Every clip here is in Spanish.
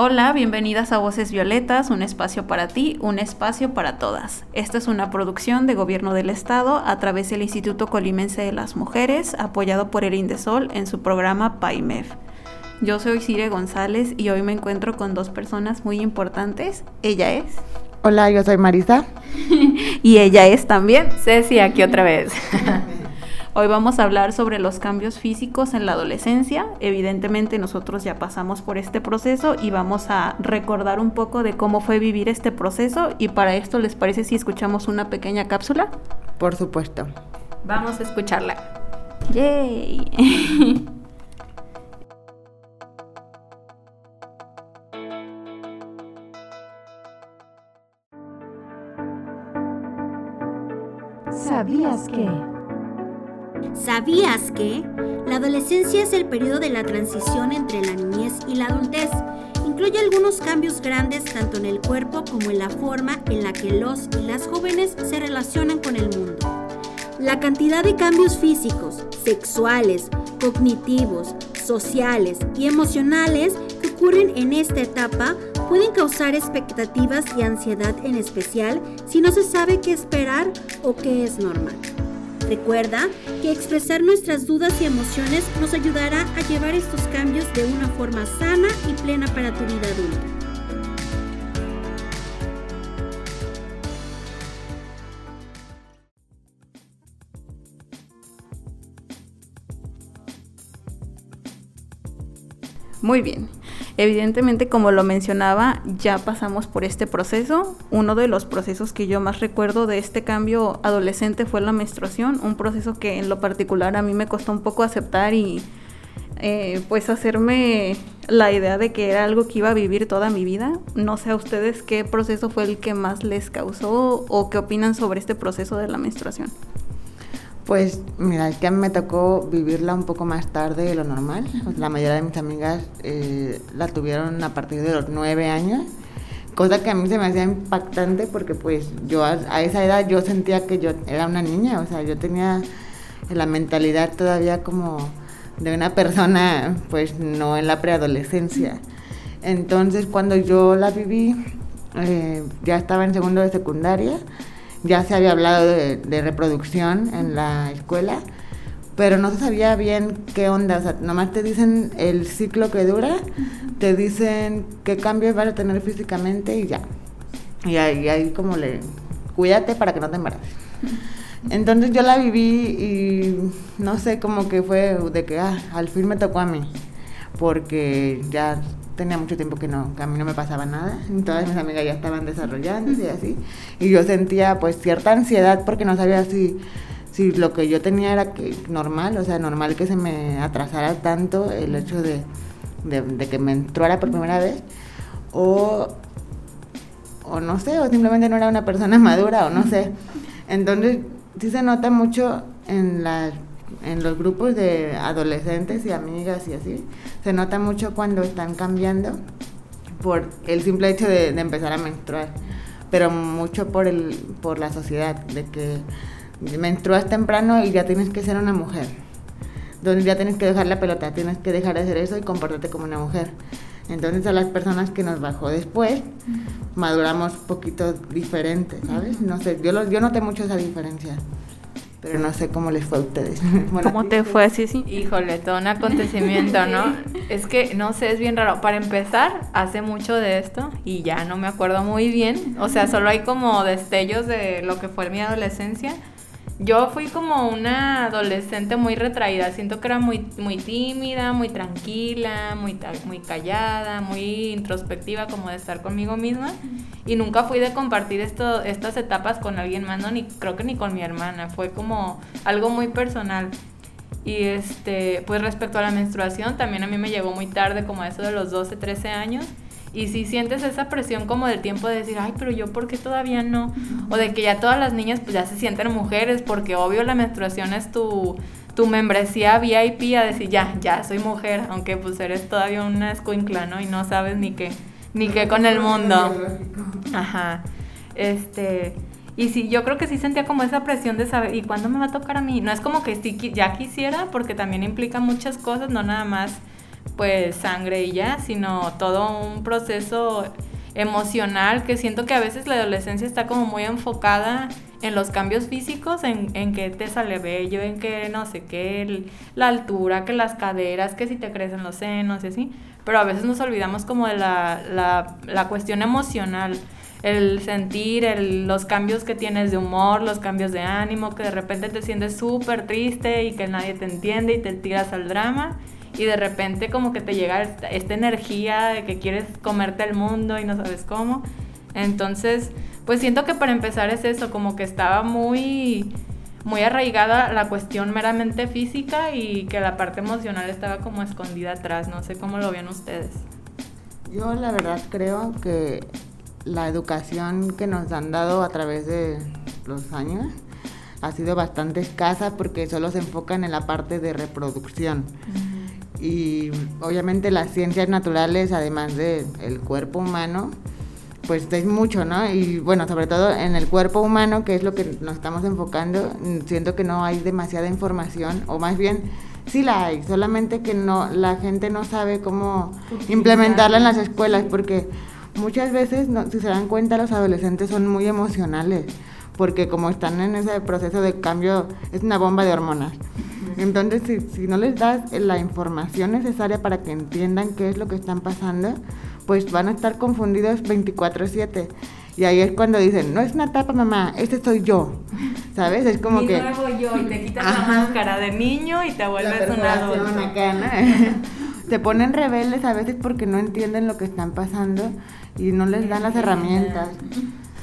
Hola, bienvenidas a Voces Violetas, un espacio para ti, un espacio para todas. Esta es una producción de Gobierno del Estado a través del Instituto Colimense de las Mujeres, apoyado por el Indesol en su programa PAIMEF. Yo soy Cire González y hoy me encuentro con dos personas muy importantes. Ella es... Hola, yo soy Marisa. y ella es también... Ceci, aquí otra vez. Hoy vamos a hablar sobre los cambios físicos en la adolescencia. Evidentemente nosotros ya pasamos por este proceso y vamos a recordar un poco de cómo fue vivir este proceso y para esto les parece si escuchamos una pequeña cápsula. Por supuesto. Vamos a escucharla. Yay. ¿Sabías que? ¿Sabías que? La adolescencia es el periodo de la transición entre la niñez y la adultez. Incluye algunos cambios grandes tanto en el cuerpo como en la forma en la que los y las jóvenes se relacionan con el mundo. La cantidad de cambios físicos, sexuales, cognitivos, sociales y emocionales que ocurren en esta etapa pueden causar expectativas y ansiedad en especial si no se sabe qué esperar o qué es normal. Recuerda que expresar nuestras dudas y emociones nos ayudará a llevar estos cambios de una forma sana y plena para tu vida adulta. Muy bien. Evidentemente, como lo mencionaba, ya pasamos por este proceso. Uno de los procesos que yo más recuerdo de este cambio adolescente fue la menstruación, un proceso que en lo particular a mí me costó un poco aceptar y eh, pues hacerme la idea de que era algo que iba a vivir toda mi vida. No sé a ustedes qué proceso fue el que más les causó o qué opinan sobre este proceso de la menstruación. Pues mira, es que a mí me tocó vivirla un poco más tarde de lo normal. La mayoría de mis amigas eh, la tuvieron a partir de los nueve años, cosa que a mí se me hacía impactante porque pues yo a, esa edad yo sentía que yo era una niña, o sea, yo tenía la mentalidad todavía como de una persona pues no en la preadolescencia. Entonces cuando yo la viví, eh, ya estaba en segundo de secundaria ya se había hablado de, reproducción en la escuela, pero no se sabía bien qué onda, o sea, nomás te dicen el ciclo que dura, te dicen qué cambios vas a tener físicamente y ya. Y ahí, como le, cuídate para que no te embaraces. Entonces yo la viví y no sé, como que fue de que ah, al fin me tocó a mí, porque ya tenía mucho tiempo que no, que a mí no me pasaba nada, todas mis amigas ya estaban desarrollando y así, y yo sentía pues cierta ansiedad porque no sabía si, si lo que yo tenía era que, normal, o sea, normal que se me atrasara tanto el hecho de, de, que me entrara por primera vez, o, o no sé, o simplemente no era una persona madura, o no sé. Entonces, sí se nota mucho en las en los grupos de adolescentes y amigas y así, se nota mucho cuando están cambiando por el simple hecho de, empezar a menstruar, pero mucho por, el, por la sociedad, de que menstruas temprano y ya tienes que ser una mujer, donde ya tienes que dejar la pelota, tienes que dejar de hacer eso y comportarte como una mujer. Entonces a las personas que nos bajó después, maduramos poquito diferentes, ¿sabes? No sé, yo, yo noté mucho esa diferencia pero no sé cómo les fue a ustedes. ¿Cómo te fue así, sí? Híjole, todo un acontecimiento, ¿no? es que, no sé, es bien raro. Para empezar, hace mucho de esto y ya no me acuerdo muy bien. O sea, solo hay como destellos de lo que fue mi adolescencia yo fui como una adolescente muy retraída, siento que era muy, muy tímida, muy tranquila, muy, muy callada, muy introspectiva, como de estar conmigo misma. Y nunca fui de compartir esto, estas etapas con alguien más, no, ni creo que ni con mi hermana, fue como algo muy personal. Y este, pues respecto a la menstruación, también a mí me llegó muy tarde, como eso de los 12, 13 años. Y si sientes esa presión como del tiempo de decir, ay, pero yo, ¿por qué todavía no? O de que ya todas las niñas pues ya se sienten mujeres, porque obvio la menstruación es tu, tu membresía VIP a decir, ya, ya, soy mujer, aunque pues eres todavía una escuincla, ¿no? Y no sabes ni qué, ni qué con el mundo. Ajá. Este... Y sí, yo creo que sí sentía como esa presión de saber, ¿y cuándo me va a tocar a mí? No es como que sí ya quisiera, porque también implica muchas cosas, no nada más pues sangre y ya, sino todo un proceso emocional que siento que a veces la adolescencia está como muy enfocada en los cambios físicos, en, en que te sale bello, en que no sé qué, la altura, que las caderas, que si te crecen los senos y así, pero a veces nos olvidamos como de la, la, la cuestión emocional, el sentir, el, los cambios que tienes de humor, los cambios de ánimo, que de repente te sientes súper triste y que nadie te entiende y te tiras al drama y de repente como que te llega esta, esta, energía de que quieres comerte el mundo y no sabes cómo. Entonces, pues siento que para empezar es eso, como que estaba muy muy arraigada la cuestión meramente física y que la parte emocional estaba como escondida atrás, no sé cómo lo ven ustedes. Yo la verdad creo que la educación que nos han dado a través de los años ha sido bastante escasa porque solo se enfocan en la parte de reproducción. Y obviamente las ciencias naturales, además del el cuerpo humano, pues es mucho, ¿no? Y bueno, sobre todo en el cuerpo humano, que es lo que nos estamos enfocando, siento que no hay demasiada información, o más bien sí la hay, solamente que no la gente no sabe cómo implementarla en las escuelas, porque muchas veces, si se dan cuenta, los adolescentes son muy emocionales, porque como están en ese proceso de cambio, es una bomba de hormonas. Entonces, si, si no les das la información necesaria para que entiendan qué es lo que están pasando, pues van a estar confundidos 24/7. Y ahí es cuando dicen, no es una tapa, mamá, este soy yo. ¿Sabes? Es como Mi que... nuevo yo, y te quitas la máscara de niño y te vuelves un adulto. Acá, ¿no? Se ponen rebeldes a veces porque no entienden lo que están pasando y no les dan las herramientas.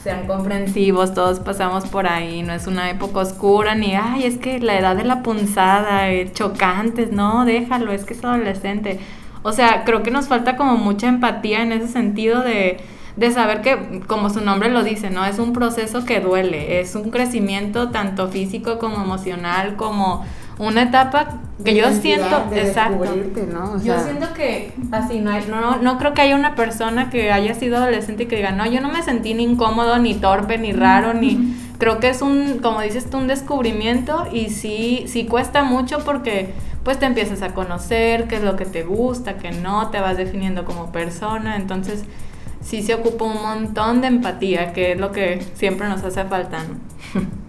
Sean comprensivos, todos pasamos por ahí, no es una época oscura ni, ay, es que la edad de la punzada, eh, chocantes, no, déjalo, es que es adolescente. O sea, creo que nos falta como mucha empatía en ese sentido de, de saber que, como su nombre lo dice, ¿no? Es un proceso que duele, es un crecimiento tanto físico como emocional, como una etapa que yo siento, de exacto. ¿no? O yo siento que así no, hay, no, no, no creo que haya una persona que haya sido adolescente y que diga, no, yo no me sentí ni incómodo, ni torpe, ni raro, ni creo que es un, como dices tú, un descubrimiento y sí, sí cuesta mucho porque pues te empiezas a conocer, qué es lo que te gusta, qué no, te vas definiendo como persona, entonces sí se ocupa un montón de empatía, que es lo que siempre nos hace falta, ¿no?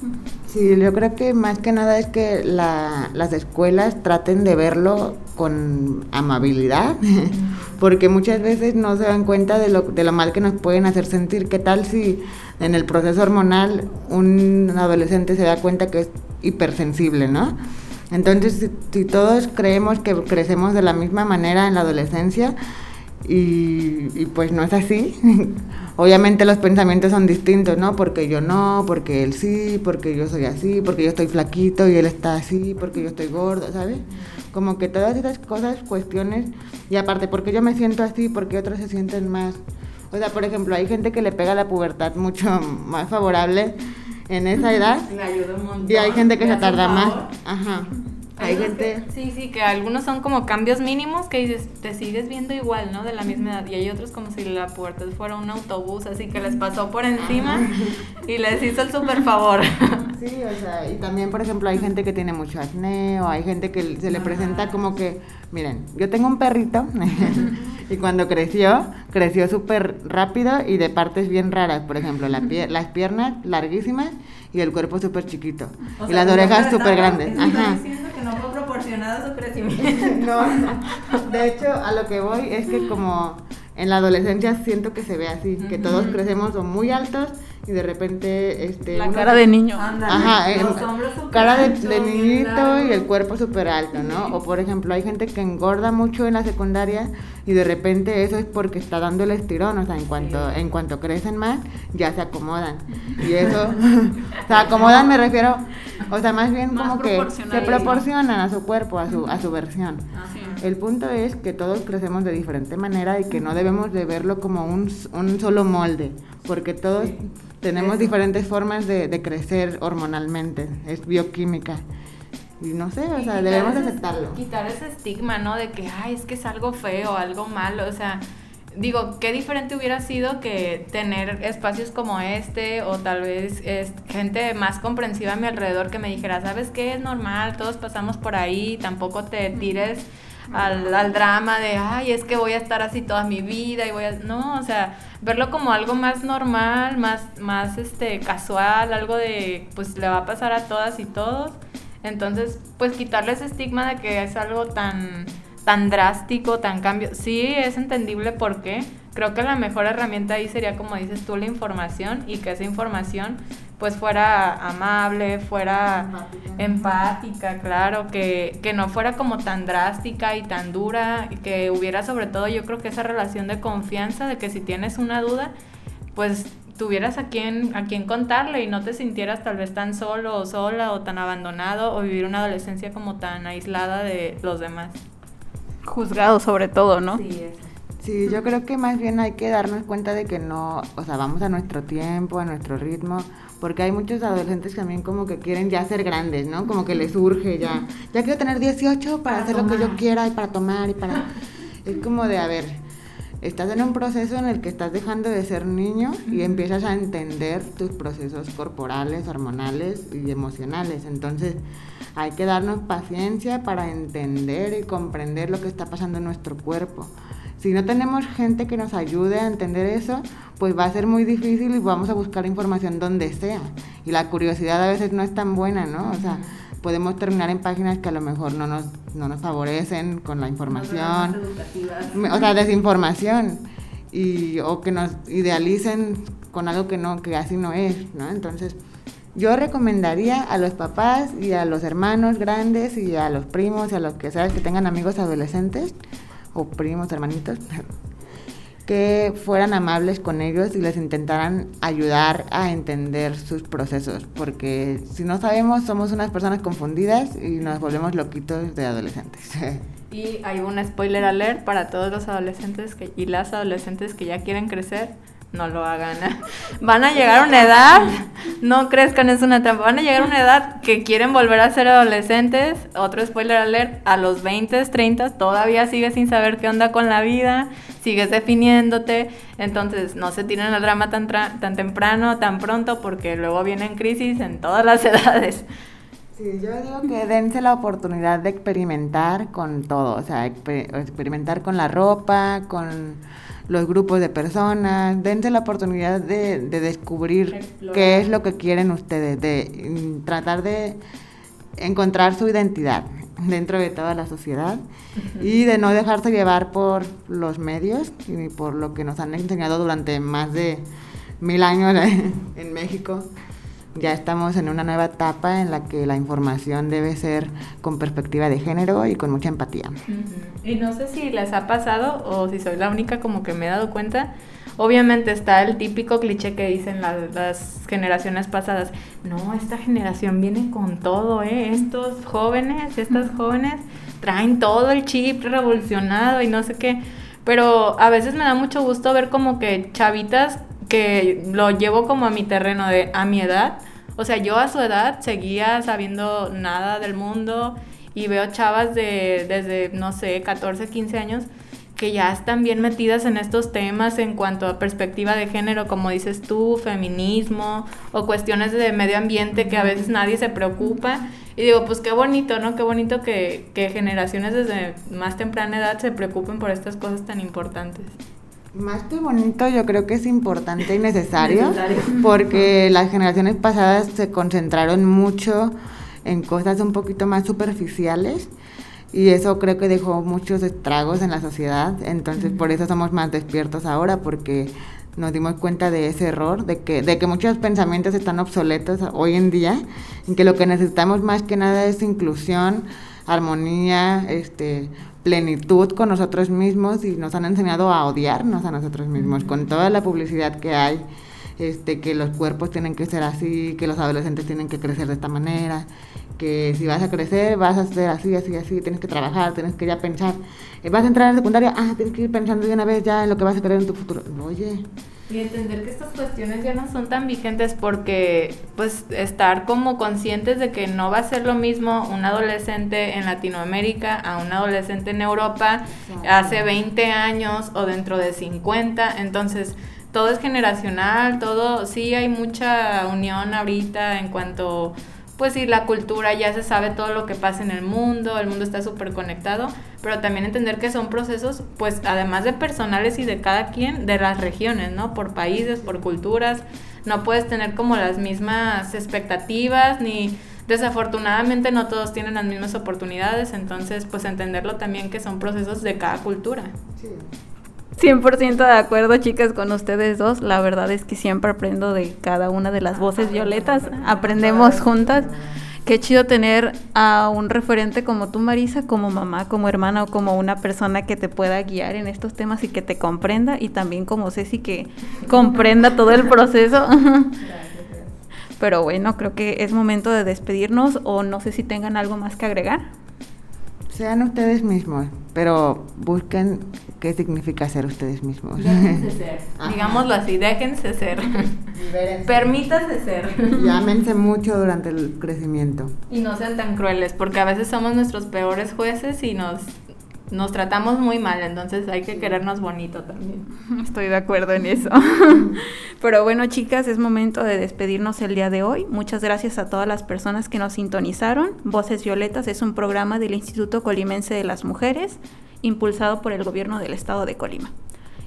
Sí, yo creo que más que nada es que la, las escuelas traten de verlo con amabilidad, porque muchas veces no se dan cuenta de lo, de lo mal que nos pueden hacer sentir. ¿Qué tal si en el proceso hormonal un adolescente se da cuenta que es hipersensible, ¿no? Entonces, si, si todos creemos que crecemos de la misma manera en la adolescencia, y, y, pues no es así. Obviamente los pensamientos son distintos, ¿no? Porque yo no, porque él sí, porque yo soy así, porque yo estoy flaquito y él está así, porque yo estoy gordo, ¿sabes? Como que todas esas cosas, cuestiones, y aparte, porque yo me siento así, porque otros se sienten más. O sea, por ejemplo, hay gente que le pega la pubertad mucho más favorable en esa edad. Ayuda un montón. Y hay gente que se tarda más. Ajá. Hay gente... sí, sí, que algunos son como cambios mínimos que dices, te sigues viendo igual, ¿no? De la misma edad. Y hay otros como si la pubertad fuera un autobús, así que les pasó por encima y les hizo el super favor. Sí, o sea, y también, por ejemplo, hay gente que tiene mucho acné o hay gente que se le presenta como que, miren, yo tengo un perrito y cuando creció, creció súper rápido y de partes bien raras, por ejemplo, la pie- las piernas larguísimas y el cuerpo súper chiquito y las orejas súper grandes. Ajá. Su crecimiento. No, no. de hecho, a lo que voy es que como en la adolescencia siento que se ve así, que todos crecemos o muy altos y de repente este La uno- cara de niño. Ajá, eh, Los hombros súper cara de, niñito y el cuerpo súper alto, ¿no? O por ejemplo, hay gente que engorda mucho en la secundaria y de repente eso es porque está dando el estirón, o sea, en cuanto, en cuanto crecen más, ya se acomodan. Y eso, se acomodan me refiero O sea, más bien Más como que se proporcionan a su cuerpo, a su, a su versión. Así es. El punto es que todos crecemos de diferente manera y que no debemos de verlo como un, un solo molde, porque todos tenemos diferentes formas de, de crecer hormonalmente, es bioquímica. Y no sé, o Y sea, debemos ese- aceptarlo. Quitar ese estigma, ¿no? De que, ay, es que es algo feo, algo malo, o sea, digo, qué diferente hubiera sido que tener espacios como este o tal vez es, gente más comprensiva a mi alrededor que me dijera, ¿sabes qué? Es normal, todos pasamos por ahí, tampoco te tires al, al drama de, ay, es que voy a estar así toda mi vida y voy a... No, o sea, verlo como algo más normal, más, más este, casual, algo de, pues le va a pasar a todas y todos. Entonces, pues quitarle ese estigma de que es algo tan, tan drástico, tan cambio. Sí, es entendible por qué. Creo que la mejor herramienta ahí sería, como dices tú, la información y que esa información pues fuera amable, fuera empática, claro, que, que no fuera como tan drástica y tan dura, y que hubiera sobre todo yo creo que esa relación de confianza, de que si tienes una duda, pues tuvieras a quien, a quien contarle y no te sintieras tal vez tan solo o sola o tan abandonado o vivir una adolescencia como tan aislada de los demás. Juzgado sobre todo, ¿no? Sí. Sí, yo creo que más bien hay que darnos cuenta de que no, o sea, vamos a nuestro tiempo, a nuestro ritmo, porque hay muchos adolescentes también como que quieren ya ser grandes, ¿no? Como que les surge ya, ya quiero tener 18 para, hacer lo que yo quiera y para tomar y para... Es como de, a ver, estás en un proceso en el que estás dejando de ser niño y empiezas a entender tus procesos corporales, hormonales y emocionales. Entonces hay que darnos paciencia para entender y comprender lo que está pasando en nuestro cuerpo. Si no tenemos gente que nos ayude a entender eso, pues va a ser muy difícil y vamos a buscar información donde sea. Y la curiosidad a veces no es tan buena, ¿no? O sea, podemos terminar en páginas que a lo mejor no nos, no nos favorecen con la información. O sea, desinformación. Y o que nos idealicen con algo que no que así no es, ¿no? Entonces, yo recomendaría a los papás y a los hermanos grandes y a los primos y a los que sea que tengan amigos adolescentes o primos, hermanitos, que fueran amables con ellos y les intentaran ayudar a entender sus procesos, porque si no sabemos somos unas personas confundidas y nos volvemos loquitos de adolescentes. Y hay un spoiler alert para todos los adolescentes que, y las adolescentes que ya quieren crecer. No lo hagan. Van a llegar a una edad, no crezcan, es una trampa. Van a llegar a una edad que quieren volver a ser adolescentes. Otro spoiler alert, a los 20, 30 todavía sigues sin saber qué onda con la vida, sigues definiéndote. Entonces no se tiren al drama tan, tan temprano, tan pronto, porque luego vienen crisis en todas las edades. Sí, yo digo que dense la oportunidad de experimentar con todo, o sea, exper- experimentar con la ropa, con los grupos de personas, dense la oportunidad de, de descubrir Explorar. qué es lo que quieren ustedes, de mm, tratar de encontrar su identidad dentro de toda la sociedad y de no dejarse llevar por los medios y por lo que nos han enseñado durante más de mil años en México. Ya estamos en una nueva etapa en la que la información debe ser con perspectiva de género y con mucha empatía. Y no sé si les ha pasado o si soy la única como que me he dado cuenta. Obviamente está el típico cliché que dicen la- las generaciones pasadas. No, esta generación viene con todo, ¿eh? Estos jóvenes, estas jóvenes traen todo el chip revolucionado y no sé qué. Pero a veces me da mucho gusto ver como que chavitas que lo llevo como a mi terreno de a mi edad. O sea, yo a su edad seguía sabiendo nada del mundo y veo chavas de desde, no sé, 14, 15 años que ya están bien metidas en estos temas en cuanto a perspectiva de género, como dices tú, feminismo o cuestiones de medio ambiente que a veces nadie se preocupa. Y digo, pues qué bonito, ¿no? Qué bonito que, que generaciones desde más temprana edad se preocupen por estas cosas tan importantes. Más que bonito, yo creo que es importante y necesario, porque las generaciones pasadas se concentraron mucho en cosas un poquito más superficiales y eso creo que dejó muchos estragos en la sociedad, entonces por eso somos más despiertos ahora, porque nos dimos cuenta de ese error, de que, de que muchos pensamientos están obsoletos hoy en día, y que lo que necesitamos más que nada es inclusión, armonía, este, plenitud con nosotros mismos y nos han enseñado a odiarnos a nosotros mismos con toda la publicidad que hay este, que los cuerpos tienen que ser así, que los adolescentes tienen que crecer de esta manera, que si vas a crecer vas a ser así, así, así, tienes que trabajar, tienes que ya pensar, eh, vas a entrar en secundaria, ah, tienes que ir pensando de una vez ya en lo que vas a querer en tu futuro. Oye, Y entender que estas cuestiones ya no son tan vigentes porque pues estar como conscientes de que no va a ser lo mismo un adolescente en Latinoamérica a un adolescente en Europa hace 20 años o dentro de 50, entonces todo es generacional, todo, sí hay mucha unión ahorita en cuanto pues sí, la cultura, ya se sabe todo lo que pasa en el mundo, el mundo está súper conectado, pero también entender que son procesos, pues además de personales y de cada quien, de las regiones, ¿no? Por países, por culturas, no puedes tener como las mismas expectativas, ni desafortunadamente no todos tienen las mismas oportunidades, entonces pues entenderlo también que son procesos de cada cultura. 100% de acuerdo, chicas, con ustedes dos. La verdad es que siempre aprendo de cada una de las voces violetas. Aprendemos juntas. Qué chido tener a un referente como tú, Marisa, como mamá, como hermana o como una persona que te pueda guiar en estos temas y que te comprenda. Y también como Ceci que comprenda todo el proceso. Pero bueno, creo que es momento de despedirnos o no sé si tengan algo más que agregar. Sean ustedes mismos, pero busquen qué significa ser ustedes mismos. Déjense ser, digámoslo así, déjense ser. Permítanse ser. Llámense mucho durante el crecimiento. Y no sean tan crueles, porque a veces somos nuestros peores jueces y nos, nos tratamos muy mal, entonces hay que querernos bonito también. Estoy de acuerdo en eso. Pero bueno, chicas, es momento de despedirnos el día de hoy. Muchas gracias a todas las personas que nos sintonizaron. Voces Violetas es un programa del Instituto Colimense de las Mujeres, impulsado por el gobierno del estado de Colima.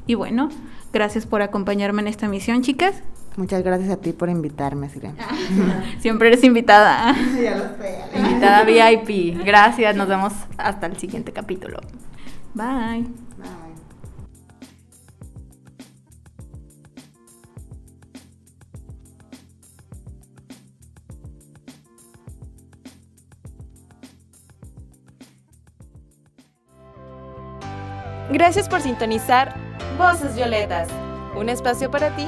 Y bueno, gracias por acompañarme en esta misión, chicas. Muchas gracias a ti por invitarme, Sirena. Siempre eres invitada. Invitada VIP. Gracias, nos vemos hasta el siguiente capítulo. Bye. Gracias por sintonizar Voces Violetas. Un espacio para ti,